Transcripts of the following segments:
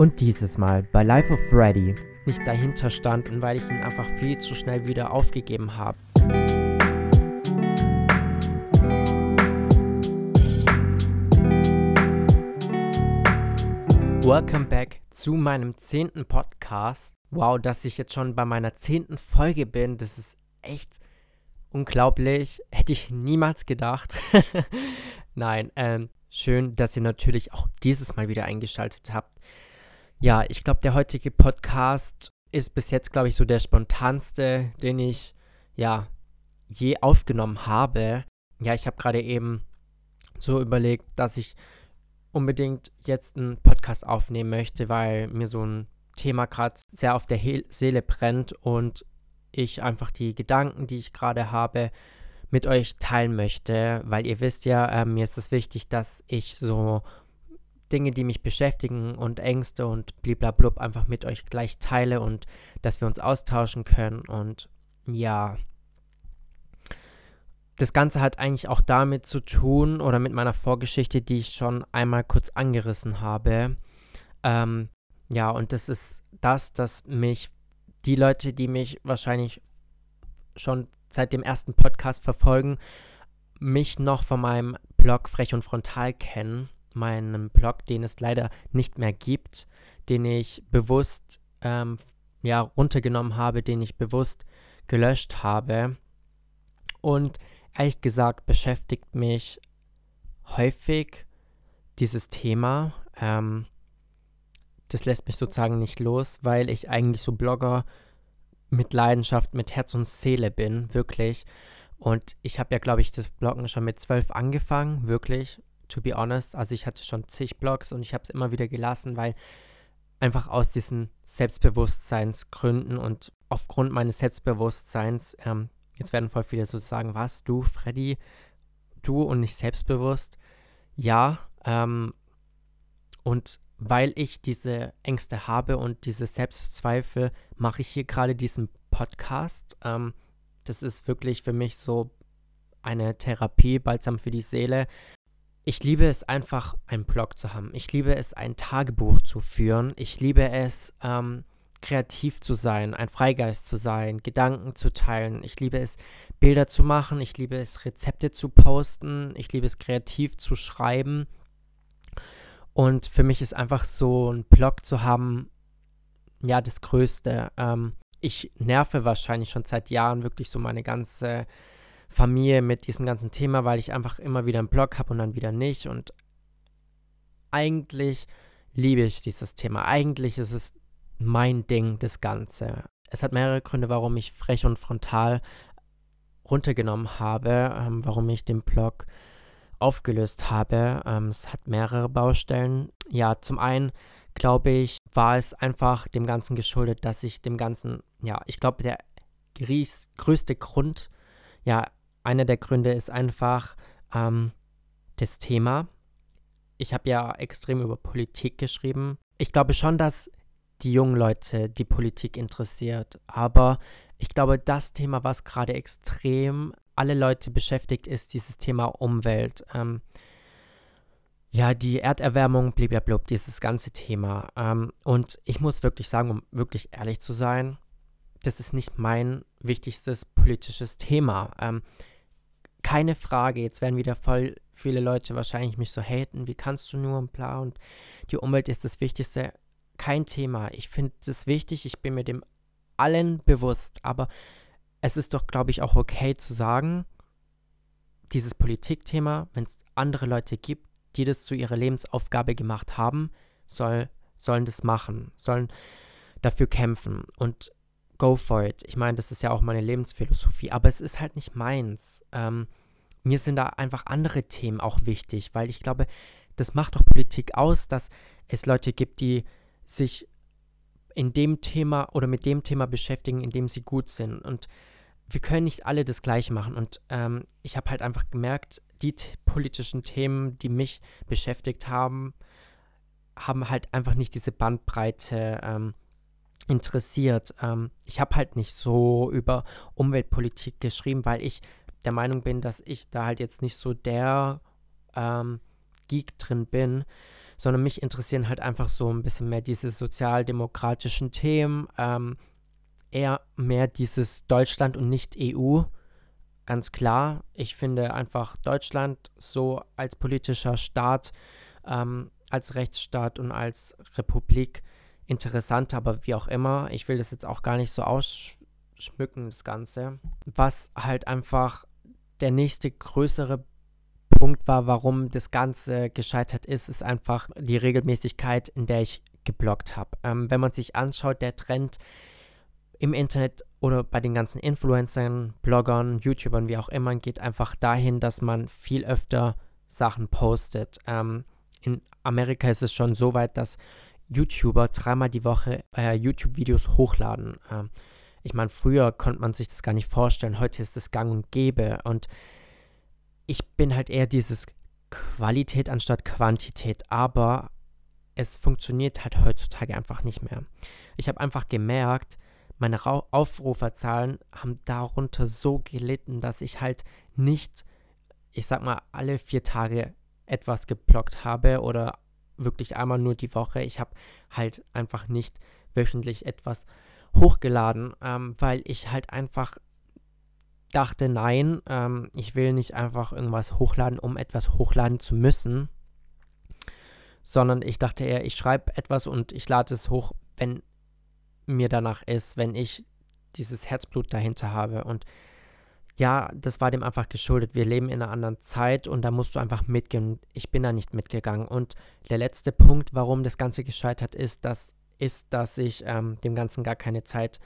Und dieses Mal bei Life of Freddy nicht dahinter stand und weil ich ihn einfach viel zu schnell wieder aufgegeben habe. Welcome back zu meinem zehnten Podcast. Wow, dass ich jetzt schon bei meiner zehnten Folge bin, das ist echt unglaublich. Hätte ich niemals gedacht. Nein, ähm, schön, dass ihr natürlich auch dieses Mal wieder eingeschaltet habt. Ja, ich glaube, der heutige Podcast ist bis jetzt, glaube ich, so der spontanste, den ich ja je aufgenommen habe. Ja, ich habe gerade eben so überlegt, dass ich unbedingt jetzt einen Podcast aufnehmen möchte, weil mir so ein Thema gerade sehr auf der He Seele brennt und ich einfach die Gedanken, die ich gerade habe, mit euch teilen möchte, weil ihr wisst ja, äh, mir ist es wichtig, dass ich so Dinge, die mich beschäftigen und Ängste und bliblablub einfach mit euch gleich teile und dass wir uns austauschen können und ja, das Ganze hat eigentlich auch damit zu tun oder mit meiner Vorgeschichte, die ich schon einmal kurz angerissen habe. Ähm, ja, und das ist das, dass mich die Leute, die mich wahrscheinlich schon seit dem ersten Podcast verfolgen, mich noch von meinem Blog Frech und Frontal kennen. Meinem Blog, den es leider nicht mehr gibt, den ich bewusst ähm, ja, runtergenommen habe, den ich bewusst gelöscht habe. Und ehrlich gesagt beschäftigt mich häufig dieses Thema. Ähm, das lässt mich sozusagen nicht los, weil ich eigentlich so Blogger mit Leidenschaft, mit Herz und Seele bin, wirklich. Und ich habe ja, glaube ich, das Bloggen schon mit zwölf angefangen, wirklich, to be honest. Also ich hatte schon zig Blogs und ich habe es immer wieder gelassen, weil einfach aus diesen Selbstbewusstseinsgründen und aufgrund meines Selbstbewusstseins ähm, Jetzt werden voll viele so sagen, was, du, Freddy, du und nicht selbstbewusst. Ja, ähm, und weil ich diese Ängste habe und diese Selbstzweifel, mache ich hier gerade diesen Podcast. Ähm, das ist wirklich für mich so eine Therapie, balsam für die Seele. Ich liebe es einfach, einen Blog zu haben. Ich liebe es, ein Tagebuch zu führen. Ich liebe es, ähm, kreativ zu sein, ein Freigeist zu sein, Gedanken zu teilen. Ich liebe es, Bilder zu machen. Ich liebe es, Rezepte zu posten. Ich liebe es, kreativ zu schreiben. Und für mich ist einfach so ein Blog zu haben, ja, das Größte. Ähm, ich nerve wahrscheinlich schon seit Jahren wirklich so meine ganze Familie mit diesem ganzen Thema, weil ich einfach immer wieder einen Blog habe und dann wieder nicht. Und eigentlich liebe ich dieses Thema. Eigentlich ist es mein Ding, das Ganze. Es hat mehrere Gründe, warum ich frech und frontal runtergenommen habe, ähm, warum ich den Blog aufgelöst habe. Ähm, es hat mehrere Baustellen. Ja, zum einen glaube ich, war es einfach dem Ganzen geschuldet, dass ich dem Ganzen, ja, ich glaube, der größte Grund, ja, einer der Gründe ist einfach ähm, das Thema. Ich habe ja extrem über Politik geschrieben. Ich glaube schon, dass die jungen Leute die Politik interessiert. Aber ich glaube, das Thema, was gerade extrem alle Leute beschäftigt, ist dieses Thema Umwelt. Ähm, ja, die Erderwärmung, blablabla, dieses ganze Thema. Ähm, und ich muss wirklich sagen, um wirklich ehrlich zu sein, das ist nicht mein wichtigstes politisches Thema. Ähm, keine Frage, jetzt werden wieder voll viele Leute wahrscheinlich mich so haten, wie kannst du nur und bla und die Umwelt ist das Wichtigste kein Thema. Ich finde es wichtig, ich bin mir dem allen bewusst, aber es ist doch, glaube ich, auch okay zu sagen, dieses Politikthema, wenn es andere Leute gibt, die das zu ihrer Lebensaufgabe gemacht haben, soll, sollen das machen, sollen dafür kämpfen und go for it. Ich meine, das ist ja auch meine Lebensphilosophie, aber es ist halt nicht meins. Ähm, mir sind da einfach andere Themen auch wichtig, weil ich glaube, das macht doch Politik aus, dass es Leute gibt, die sich in dem Thema oder mit dem Thema beschäftigen, in dem sie gut sind. Und wir können nicht alle das Gleiche machen. Und ähm, ich habe halt einfach gemerkt, die politischen Themen, die mich beschäftigt haben, haben halt einfach nicht diese Bandbreite ähm, interessiert. Ähm, ich habe halt nicht so über Umweltpolitik geschrieben, weil ich der Meinung bin, dass ich da halt jetzt nicht so der ähm, Geek drin bin, sondern mich interessieren halt einfach so ein bisschen mehr diese sozialdemokratischen Themen, ähm, eher mehr dieses Deutschland und nicht EU. Ganz klar, ich finde einfach Deutschland so als politischer Staat, ähm, als Rechtsstaat und als Republik interessant, aber wie auch immer, ich will das jetzt auch gar nicht so ausschmücken, das Ganze. Was halt einfach der nächste größere Punkt war, warum das Ganze gescheitert ist, ist einfach die Regelmäßigkeit, in der ich geblockt habe. Ähm, wenn man sich anschaut, der Trend im Internet oder bei den ganzen Influencern, Bloggern, YouTubern, wie auch immer, geht einfach dahin, dass man viel öfter Sachen postet. Ähm, in Amerika ist es schon so weit, dass YouTuber dreimal die Woche äh, YouTube-Videos hochladen. Ähm, ich meine, früher konnte man sich das gar nicht vorstellen. Heute ist es gang und gäbe. Und ich bin halt eher dieses Qualität anstatt Quantität. Aber es funktioniert halt heutzutage einfach nicht mehr. Ich habe einfach gemerkt, meine Ra Aufruferzahlen haben darunter so gelitten, dass ich halt nicht, ich sag mal, alle vier Tage etwas geblockt habe oder wirklich einmal nur die Woche. Ich habe halt einfach nicht wöchentlich etwas hochgeladen, ähm, weil ich halt einfach dachte, nein, ähm, ich will nicht einfach irgendwas hochladen, um etwas hochladen zu müssen, sondern ich dachte eher, ich schreibe etwas und ich lade es hoch, wenn mir danach ist, wenn ich dieses Herzblut dahinter habe und ja, das war dem einfach geschuldet. Wir leben in einer anderen Zeit und da musst du einfach mitgehen. Ich bin da nicht mitgegangen. Und der letzte Punkt, warum das Ganze gescheitert ist, das ist, dass ich ähm, dem Ganzen gar keine Zeit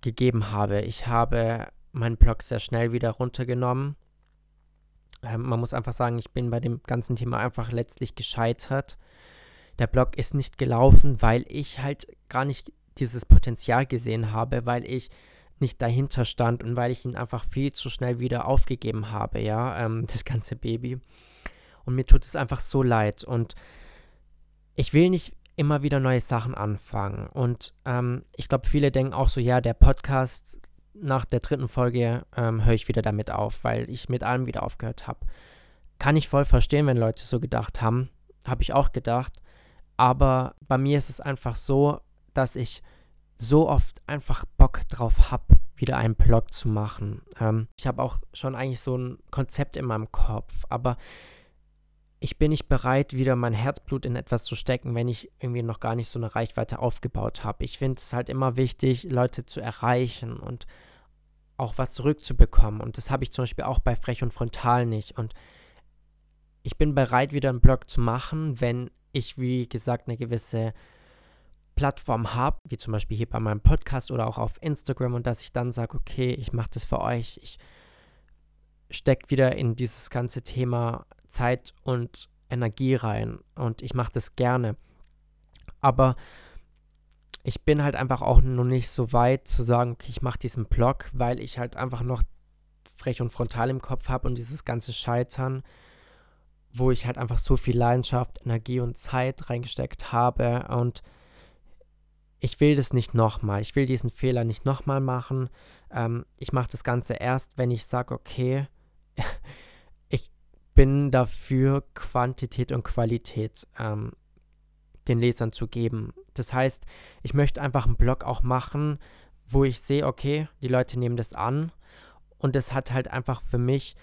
gegeben habe. Ich habe meinen Blog sehr schnell wieder runtergenommen. Ähm, man muss einfach sagen, ich bin bei dem ganzen Thema einfach letztlich gescheitert. Der Blog ist nicht gelaufen, weil ich halt gar nicht dieses Potenzial gesehen habe, weil ich nicht dahinter stand und weil ich ihn einfach viel zu schnell wieder aufgegeben habe, ja, ähm, das ganze Baby. Und mir tut es einfach so leid. Und ich will nicht immer wieder neue Sachen anfangen. Und ähm, ich glaube, viele denken auch so, ja, der Podcast nach der dritten Folge ähm, höre ich wieder damit auf, weil ich mit allem wieder aufgehört habe. Kann ich voll verstehen, wenn Leute so gedacht haben. Habe ich auch gedacht. Aber bei mir ist es einfach so, dass ich so oft einfach Bock drauf habe, wieder einen Blog zu machen. Ähm, ich habe auch schon eigentlich so ein Konzept in meinem Kopf, aber ich bin nicht bereit, wieder mein Herzblut in etwas zu stecken, wenn ich irgendwie noch gar nicht so eine Reichweite aufgebaut habe. Ich finde es halt immer wichtig, Leute zu erreichen und auch was zurückzubekommen. Und das habe ich zum Beispiel auch bei Frech und Frontal nicht. Und ich bin bereit, wieder einen Blog zu machen, wenn ich, wie gesagt, eine gewisse Plattform habe, wie zum Beispiel hier bei meinem Podcast oder auch auf Instagram und dass ich dann sage, okay, ich mache das für euch, ich stecke wieder in dieses ganze Thema Zeit und Energie rein und ich mache das gerne. Aber ich bin halt einfach auch noch nicht so weit zu sagen, okay, ich mache diesen Blog, weil ich halt einfach noch frech und frontal im Kopf habe und dieses ganze Scheitern, wo ich halt einfach so viel Leidenschaft, Energie und Zeit reingesteckt habe und ich will das nicht nochmal. Ich will diesen Fehler nicht nochmal machen. Ähm, ich mache das Ganze erst, wenn ich sage, okay, ich bin dafür, Quantität und Qualität ähm, den Lesern zu geben. Das heißt, ich möchte einfach einen Blog auch machen, wo ich sehe, okay, die Leute nehmen das an. Und das hat halt einfach für mich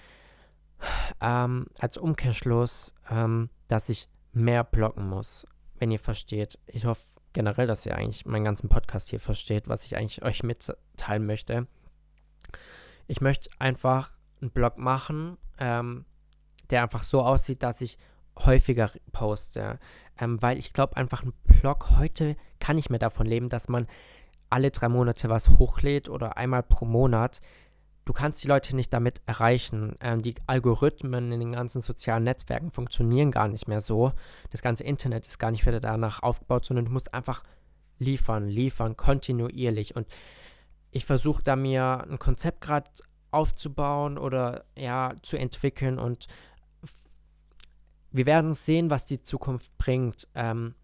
ähm, als Umkehrschluss, ähm, dass ich mehr blocken muss, wenn ihr versteht. Ich hoffe, generell, dass ihr eigentlich meinen ganzen Podcast hier versteht, was ich eigentlich euch mitteilen möchte. Ich möchte einfach einen Blog machen, ähm, der einfach so aussieht, dass ich häufiger poste. Ähm, weil ich glaube, einfach ein Blog heute kann ich mehr davon leben, dass man alle drei Monate was hochlädt oder einmal pro Monat du kannst die Leute nicht damit erreichen. Ähm, die Algorithmen in den ganzen sozialen Netzwerken funktionieren gar nicht mehr so. Das ganze Internet ist gar nicht wieder danach aufgebaut, sondern du musst einfach liefern, liefern, kontinuierlich. Und ich versuche da mir ein Konzept gerade aufzubauen oder ja, zu entwickeln und wir werden sehen, was die Zukunft bringt. Ähm,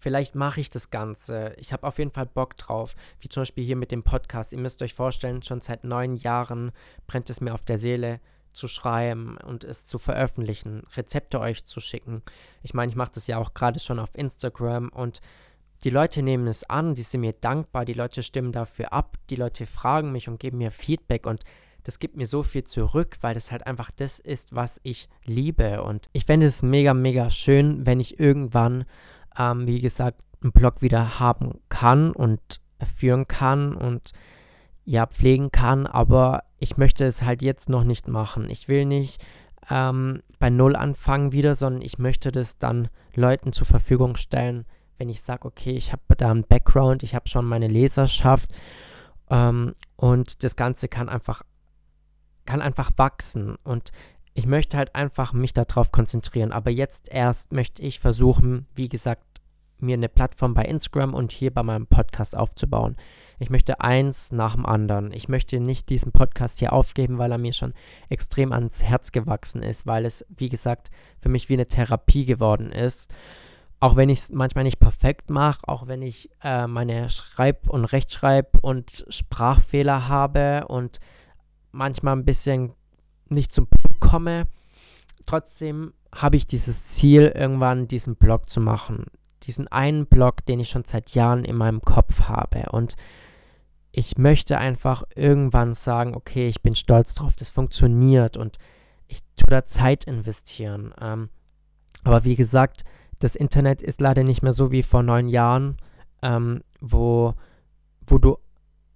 vielleicht mache ich das Ganze. Ich habe auf jeden Fall Bock drauf. Wie zum Beispiel hier mit dem Podcast. Ihr müsst euch vorstellen, schon seit neun Jahren brennt es mir auf der Seele zu schreiben und es zu veröffentlichen, Rezepte euch zu schicken. Ich meine, ich mache das ja auch gerade schon auf Instagram und die Leute nehmen es an, die sind mir dankbar, die Leute stimmen dafür ab, die Leute fragen mich und geben mir Feedback und das gibt mir so viel zurück, weil das halt einfach das ist, was ich liebe. Und ich fände es mega, mega schön, wenn ich irgendwann, ähm, wie gesagt, einen Blog wieder haben kann und führen kann und ja, pflegen kann, aber ich möchte es halt jetzt noch nicht machen. Ich will nicht ähm, bei Null anfangen wieder, sondern ich möchte das dann Leuten zur Verfügung stellen, wenn ich sage, okay, ich habe da einen Background, ich habe schon meine Leserschaft ähm, und das Ganze kann einfach, kann einfach wachsen und ich möchte halt einfach mich darauf konzentrieren. Aber jetzt erst möchte ich versuchen, wie gesagt, mir eine Plattform bei Instagram und hier bei meinem Podcast aufzubauen. Ich möchte eins nach dem anderen. Ich möchte nicht diesen Podcast hier aufgeben, weil er mir schon extrem ans Herz gewachsen ist, weil es, wie gesagt, für mich wie eine Therapie geworden ist. Auch wenn ich es manchmal nicht perfekt mache, auch wenn ich äh, meine Schreib- und Rechtschreib- und Sprachfehler habe und manchmal ein bisschen nicht zum Punkt komme, trotzdem habe ich dieses Ziel, irgendwann diesen Blog zu machen. Diesen einen Blog, den ich schon seit Jahren in meinem Kopf habe. Und ich möchte einfach irgendwann sagen, okay, ich bin stolz drauf, das funktioniert und ich tue da Zeit investieren. Ähm, aber wie gesagt, das Internet ist leider nicht mehr so wie vor neun Jahren, ähm, wo, wo du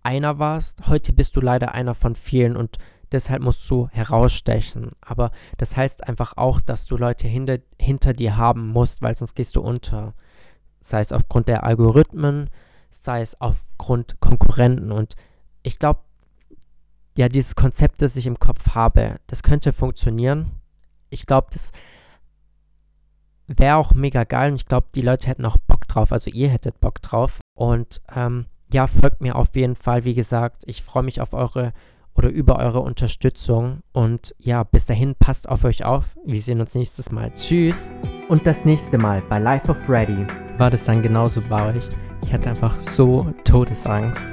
einer warst. Heute bist du leider einer von vielen und deshalb musst du herausstechen. Aber das heißt einfach auch, dass du Leute hinter, hinter dir haben musst, weil sonst gehst du unter. Sei es aufgrund der Algorithmen, sei es aufgrund Konkurrenten. Und ich glaube, ja, dieses Konzept, das ich im Kopf habe, das könnte funktionieren. Ich glaube, das wäre auch mega geil und ich glaube, die Leute hätten auch Bock drauf, also ihr hättet Bock drauf. Und ähm, ja, folgt mir auf jeden Fall, wie gesagt, ich freue mich auf eure oder über eure Unterstützung. Und ja, bis dahin, passt auf euch auf. Wir sehen uns nächstes Mal. Tschüss. Und das nächste Mal bei Life of Ready war das dann genauso bei euch. Ich hatte einfach so Todesangst.